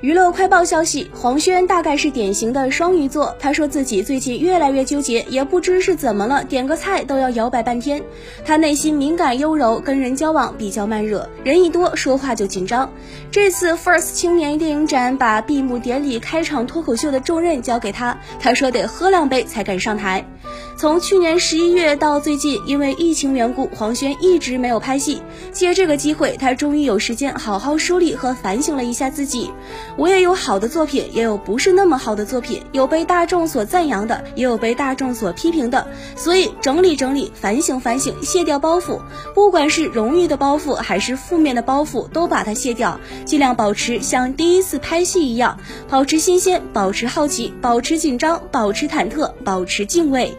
娱乐快报消息：黄轩大概是典型的双鱼座，他说自己最近越来越纠结，也不知是怎么了，点个菜都要摇摆半天。他内心敏感优柔，跟人交往比较慢热，人一多说话就紧张。这次 First 青年电影展把闭幕典礼开场脱口秀的重任交给他，他说得喝两杯才敢上台。从去年十一月到最近，因为疫情缘故，黄轩一直没有拍戏。借这个机会，他终于有时间好好梳理和反省了一下自己。我也有好的作品，也有不是那么好的作品，有被大众所赞扬的，也有被大众所批评的。所以整理整理，反省反省，卸掉包袱。不管是荣誉的包袱，还是负面的包袱，都把它卸掉，尽量保持像第一次拍戏一样，保持新鲜，保持好奇，保持紧张，保持忐忑，保持敬畏。